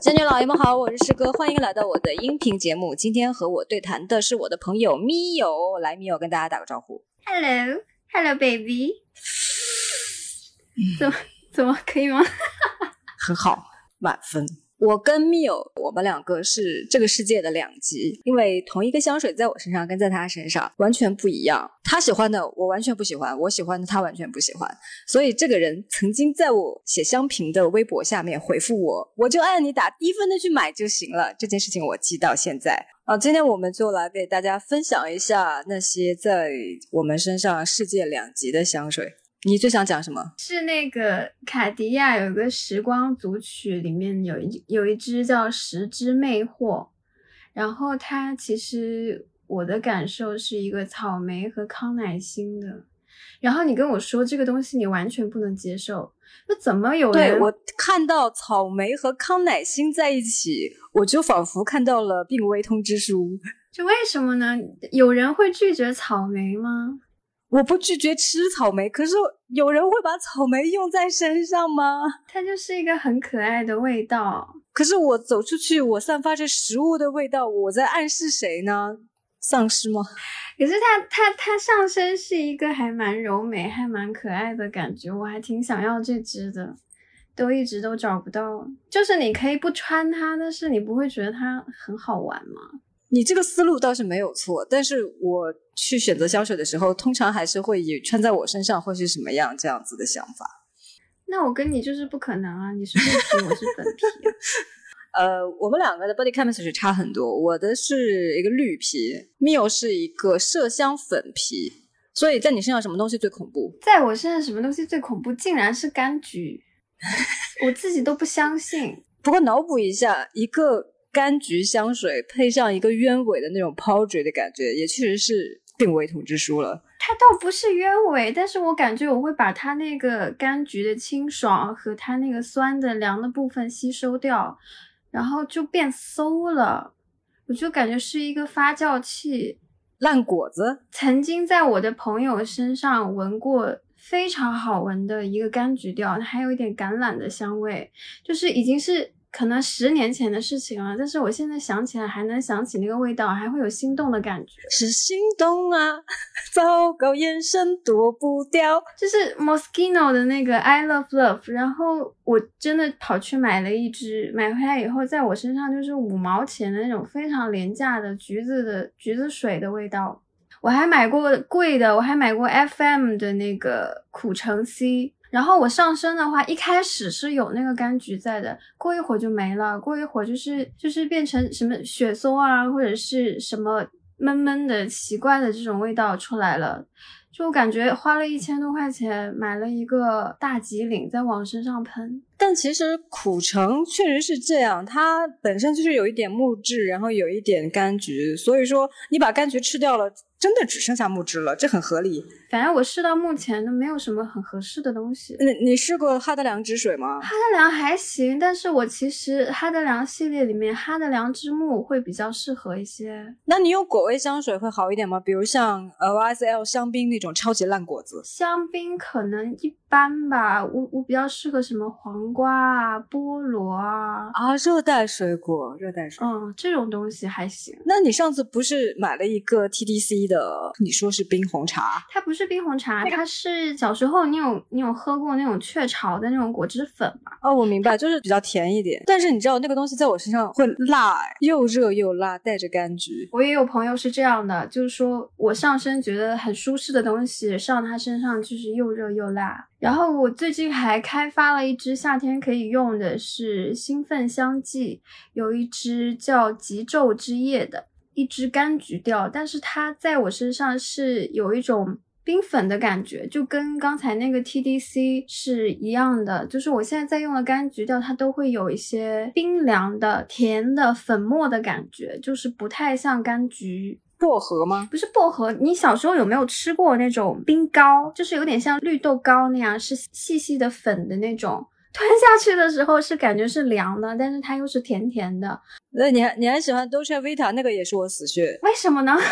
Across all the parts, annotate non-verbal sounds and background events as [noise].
仙女老爷们好，我是师哥，欢迎来到我的音频节目。今天和我对谈的是我的朋友咪友，来咪友跟大家打个招呼。Hello，Hello baby，[sighs] 怎么怎么可以吗？[laughs] 很好，满分。我跟密友，我们两个是这个世界的两极，因为同一个香水在我身上跟在他身上完全不一样。他喜欢的我完全不喜欢，我喜欢的他完全不喜欢。所以这个人曾经在我写香评的微博下面回复我，我就按你打低分的去买就行了。这件事情我记到现在。啊，今天我们就来给大家分享一下那些在我们身上世界两极的香水。你最想讲什么？是那个卡地亚有个时光组曲，里面有一有一支叫《十之魅惑》，然后它其实我的感受是一个草莓和康乃馨的。然后你跟我说这个东西你完全不能接受，那怎么有人？对我看到草莓和康乃馨在一起，我就仿佛看到了病危通知书。[laughs] 这为什么呢？有人会拒绝草莓吗？我不拒绝吃草莓，可是有人会把草莓用在身上吗？它就是一个很可爱的味道。可是我走出去，我散发着食物的味道，我在暗示谁呢？丧尸吗？可是它它它上身是一个还蛮柔美、还蛮可爱的感觉，我还挺想要这只的，都一直都找不到。就是你可以不穿它，但是你不会觉得它很好玩吗？你这个思路倒是没有错，但是我去选择香水的时候，通常还是会以穿在我身上会是什么样这样子的想法。那我跟你就是不可能啊！你是绿皮，我是粉皮、啊。[laughs] 呃，我们两个的 body chemistry 差很多。我的是一个绿皮，Mio 是一个麝香粉皮。所以在你身上什么东西最恐怖？在我身上什么东西最恐怖？竟然是柑橘，我自己都不相信。[laughs] 不过脑补一下，一个。柑橘香水配上一个鸢尾的那种 powder 的感觉，也确实是病危通知书了。它倒不是鸢尾，但是我感觉我会把它那个柑橘的清爽和它那个酸的凉的部分吸收掉，然后就变馊了。我就感觉是一个发酵器，烂果子。曾经在我的朋友身上闻过非常好闻的一个柑橘调，还有一点橄榄的香味，就是已经是。可能十年前的事情了，但是我现在想起来还能想起那个味道，还会有心动的感觉。是心动啊！糟糕，眼神躲不掉。就是 Moschino 的那个 I Love Love，然后我真的跑去买了一支，买回来以后，在我身上就是五毛钱的那种非常廉价的橘子的橘子水的味道。我还买过贵的，我还买过 FM 的那个苦橙 C。然后我上身的话，一开始是有那个柑橘在的，过一会儿就没了，过一会儿就是就是变成什么雪松啊，或者是什么闷闷的奇怪的这种味道出来了。就感觉花了一千多块钱买了一个大吉岭，在往身上喷。但其实苦橙确实是这样，它本身就是有一点木质，然后有一点柑橘，所以说你把柑橘吃掉了。真的只剩下木质了，这很合理。反正我试到目前都没有什么很合适的东西。你你试过哈德良之水吗？哈德良还行，但是我其实哈德良系列里面哈德良之木会比较适合一些。那你用果味香水会好一点吗？比如像呃 YSL 香槟那种超级烂果子。香槟可能一般吧，我我比较适合什么黄瓜啊、菠萝啊啊，热带水果，热带水果，嗯，这种东西还行。那你上次不是买了一个 TDC？的你说是冰红茶，它不是冰红茶，它是小时候你有你有喝过那种雀巢的那种果汁粉吗？哦，我明白，就是比较甜一点。但是你知道那个东西在我身上会辣，又热又辣，带着柑橘。我也有朋友是这样的，就是说我上身觉得很舒适的东西上他身上就是又热又辣。然后我最近还开发了一支夏天可以用的是兴奋香剂，有一支叫极昼之夜的。一支柑橘调，但是它在我身上是有一种冰粉的感觉，就跟刚才那个 TDC 是一样的。就是我现在在用的柑橘调，它都会有一些冰凉的、甜的、粉末的感觉，就是不太像柑橘。薄荷吗？不是薄荷。你小时候有没有吃过那种冰糕？就是有点像绿豆糕那样，是细细的粉的那种。吞下去的时候是感觉是凉的，但是它又是甜甜的。那你还你还喜欢 Dolce Vita 那个也是我死穴。为什么呢？[laughs]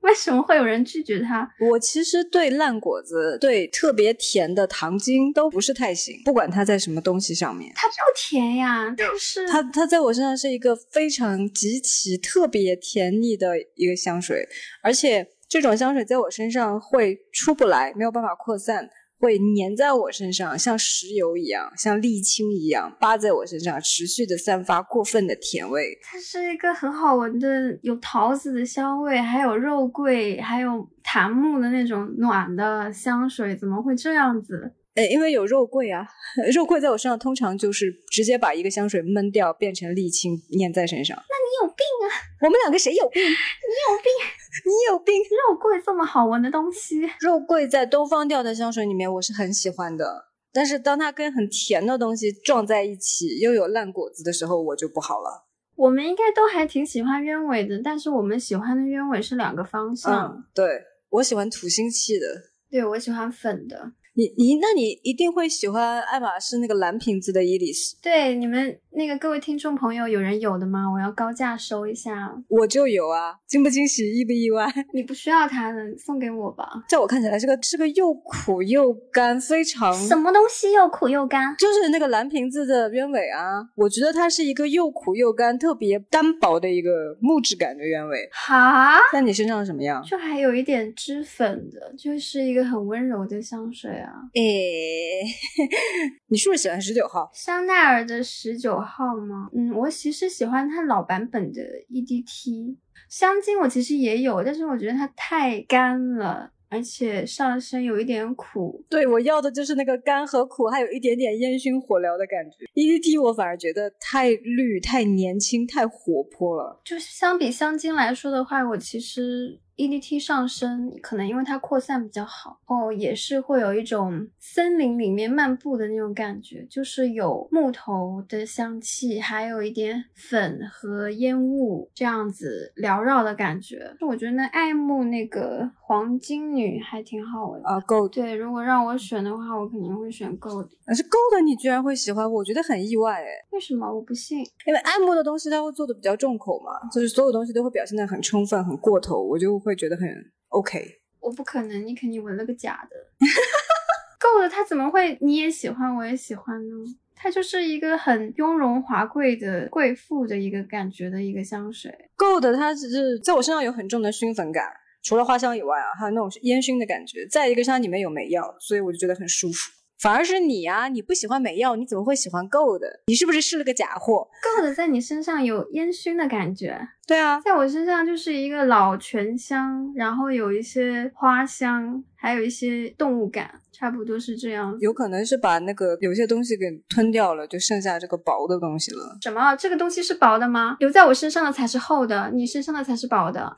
为什么会有人拒绝它？我其实对烂果子、对特别甜的糖精都不是太行，不管它在什么东西上面。它不甜呀，但是它它在我身上是一个非常极其特别甜腻的一个香水，而且这种香水在我身上会出不来，没有办法扩散。会粘在我身上，像石油一样，像沥青一样扒在我身上，持续的散发过分的甜味。它是一个很好闻的，有桃子的香味，还有肉桂，还有檀木的那种暖的香水，怎么会这样子？呃，因为有肉桂啊，[laughs] 肉桂在我身上通常就是直接把一个香水闷掉，变成沥青粘在身上。那你有病啊！我们两个谁有病？[laughs] 你有病！[laughs] 你有病！肉桂这么好闻的东西，肉桂在东方调的香水里面我是很喜欢的，但是当它跟很甜的东西撞在一起，又有烂果子的时候，我就不好了。我们应该都还挺喜欢鸢尾的，但是我们喜欢的鸢尾是两个方向。嗯，对我喜欢土腥气的，对我喜欢粉的。你你那你一定会喜欢爱马仕那个蓝瓶子的伊丽丝。对你们那个各位听众朋友，有人有的吗？我要高价收一下。我就有啊，惊不惊喜，意不意外？你不需要它的，送给我吧。在我看起来，这个是个又苦又干，非常什么东西又苦又干？就是那个蓝瓶子的鸢尾啊。我觉得它是一个又苦又干、特别单薄的一个木质感的鸢尾。哈？在你身上什么样？就还有一点脂粉的，就是一个很温柔的香水啊。诶，[laughs] 你是不是喜欢十九号香奈儿的十九号吗？嗯，我其实喜欢它老版本的 E D T 香精，我其实也有，但是我觉得它太干了。而且上身有一点苦，对我要的就是那个干和苦，还有一点点烟熏火燎的感觉。E D T 我反而觉得太绿、太年轻、太活泼了。就是相比香精来说的话，我其实 E D T 上身可能因为它扩散比较好，哦，也是会有一种森林里面漫步的那种感觉，就是有木头的香气，还有一点粉和烟雾这样子缭绕的感觉。我觉得那爱慕那个黄金女还挺好闻啊，Gold。对，如果让我选的话，我肯定会选 Gold。但是 Gold 你居然会喜欢，我觉得很意外哎。为什么？我不信。因为爱慕的东西它会做的比较重口嘛，就是所有东西都会表现的很充分、很过头，我就会觉得很 OK。我不可能，你肯定闻了个假的。[laughs] Gold 它怎么会你也喜欢，我也喜欢呢？它就是一个很雍容华贵的贵妇的一个感觉的一个香水。Gold 它只是在我身上有很重的熏粉感。除了花香以外啊，还有那种烟熏的感觉。再一个，像里面有美药，所以我就觉得很舒服。反而是你啊，你不喜欢美药，你怎么会喜欢 Gold？你是不是试了个假货？Gold 在你身上有烟熏的感觉。对啊，在我身上就是一个老泉香，然后有一些花香，还有一些动物感，差不多是这样。有可能是把那个有些东西给吞掉了，就剩下这个薄的东西了。什么？这个东西是薄的吗？留在我身上的才是厚的，你身上的才是薄的。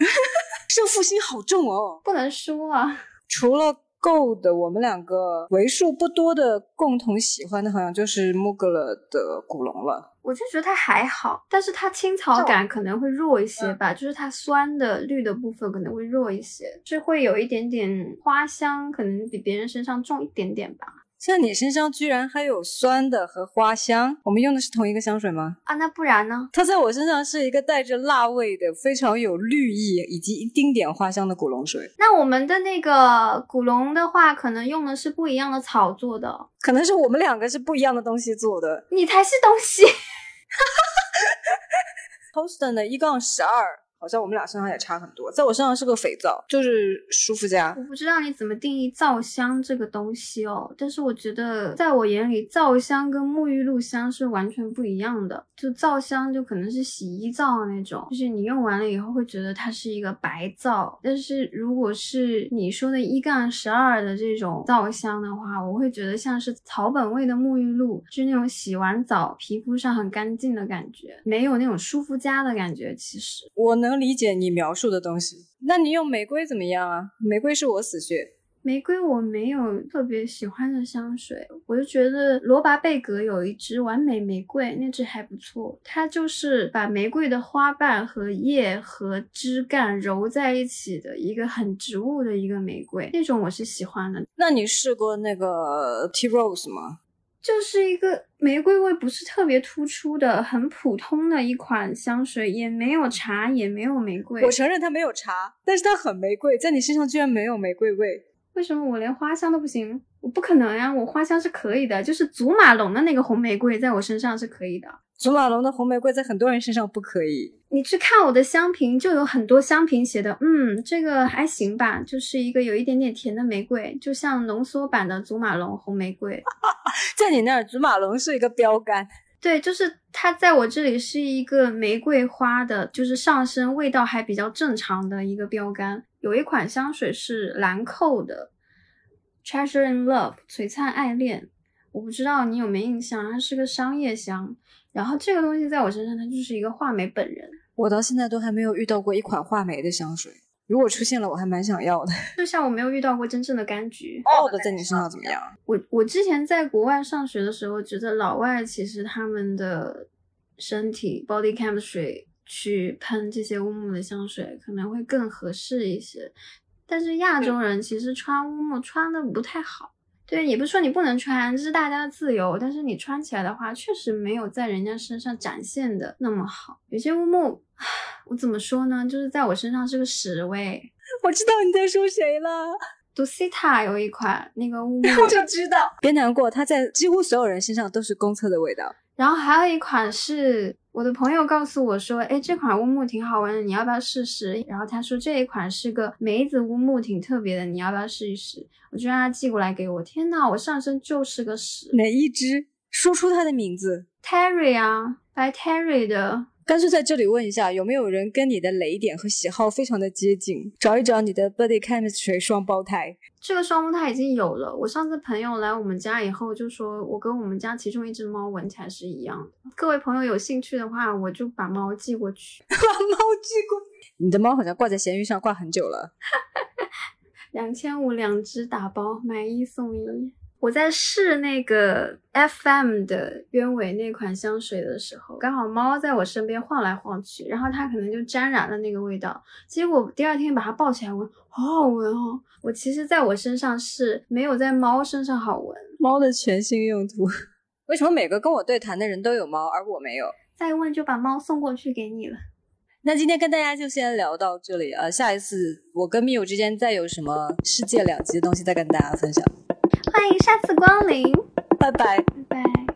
胜 [laughs] 负心好重哦，不能输啊！除了 Gold，我们两个为数不多的共同喜欢的，好像就是 Mugler 的古龙了。我就觉得它还好，但是它青草感可能会弱一些吧，就是它酸的绿的部分可能会弱一些，是会有一点点花香，可能比别人身上重一点点吧。像你身上居然还有酸的和花香，我们用的是同一个香水吗？啊，那不然呢？它在我身上是一个带着辣味的，非常有绿意以及一丁点花香的古龙水。那我们的那个古龙的话，可能用的是不一样的草做的，可能是我们两个是不一样的东西做的。你才是东西。[laughs] Poston 的一杠十二。好像我们俩身上也差很多，在我身上是个肥皂，就是舒肤佳。我不知道你怎么定义皂香这个东西哦，但是我觉得在我眼里，皂香跟沐浴露香是完全不一样的。就皂香就可能是洗衣皂那种，就是你用完了以后会觉得它是一个白皂，但是如果是你说的一杠十二的这种皂香的话，我会觉得像是草本味的沐浴露，就是那种洗完澡皮肤上很干净的感觉，没有那种舒肤佳的感觉。其实我能。能理解你描述的东西，那你用玫瑰怎么样啊？玫瑰是我死穴。玫瑰我没有特别喜欢的香水，我就觉得罗拔贝格有一支完美玫瑰，那支还不错。它就是把玫瑰的花瓣和叶和枝干揉在一起的一个很植物的一个玫瑰，那种我是喜欢的。那你试过那个 Tea Rose 吗？就是一个玫瑰味不是特别突出的，很普通的一款香水，也没有茶，也没有玫瑰。我承认它没有茶，但是它很玫瑰，在你身上居然没有玫瑰味。为什么我连花香都不行？我不可能呀，我花香是可以的，就是祖马龙的那个红玫瑰在我身上是可以的。祖马龙的红玫瑰在很多人身上不可以。你去看我的香评，就有很多香评写的，嗯，这个还行吧，就是一个有一点点甜的玫瑰，就像浓缩版的祖马龙红玫瑰。[laughs] 在你那儿，祖马龙是一个标杆。对，就是它在我这里是一个玫瑰花的，就是上身味道还比较正常的一个标杆。有一款香水是兰蔻的，Treasure in Love 璀璨爱恋，我不知道你有没印象，它是个商业香。然后这个东西在我身上，它就是一个画眉本人。我到现在都还没有遇到过一款画眉的香水，如果出现了，我还蛮想要的。[laughs] 就像我没有遇到过真正的柑橘。哦的在你身上怎么样？我我之前在国外上学的时候，觉得老外其实他们的身体 body chemistry 去喷这些乌木的香水可能会更合适一些，但是亚洲人其实穿乌木穿的不太好。对，也不是说你不能穿，这是大家的自由。但是你穿起来的话，确实没有在人家身上展现的那么好。有些乌木，我怎么说呢？就是在我身上是个屎味。[laughs] 我知道你在说谁了，Dusita 有一款那个乌木，[laughs] 我就知道。别难过，它在几乎所有人身上都是公厕的味道。然后还有一款是我的朋友告诉我说，哎，这款乌木挺好闻的，你要不要试试？然后他说这一款是个梅子乌木，挺特别的，你要不要试一试？我就让他寄过来给我。天呐，我上身就是个屎。哪一只？说出它的名字。Terry 啊，by Terry 的。干脆在这里问一下，有没有人跟你的雷点和喜好非常的接近？找一找你的 body chemistry 双胞胎。这个双胞胎已经有了。我上次朋友来我们家以后就说，我跟我们家其中一只猫闻起来是一样的。各位朋友有兴趣的话，我就把猫寄过去。[laughs] 把猫寄过去？你的猫好像挂在闲鱼上挂很久了。两千五两只打包，买一送一。我在试那个 FM 的鸢尾那款香水的时候，刚好猫在我身边晃来晃去，然后它可能就沾染了那个味道。结果第二天把它抱起来闻，好好闻哦。我其实在我身上是没有在猫身上好闻。猫的全新用途，[laughs] 为什么每个跟我对谈的人都有猫，而我没有？再问就把猫送过去给你了。那今天跟大家就先聊到这里啊，下一次我跟密友之间再有什么世界两极的东西再跟大家分享。欢迎下次光临，拜拜，拜拜。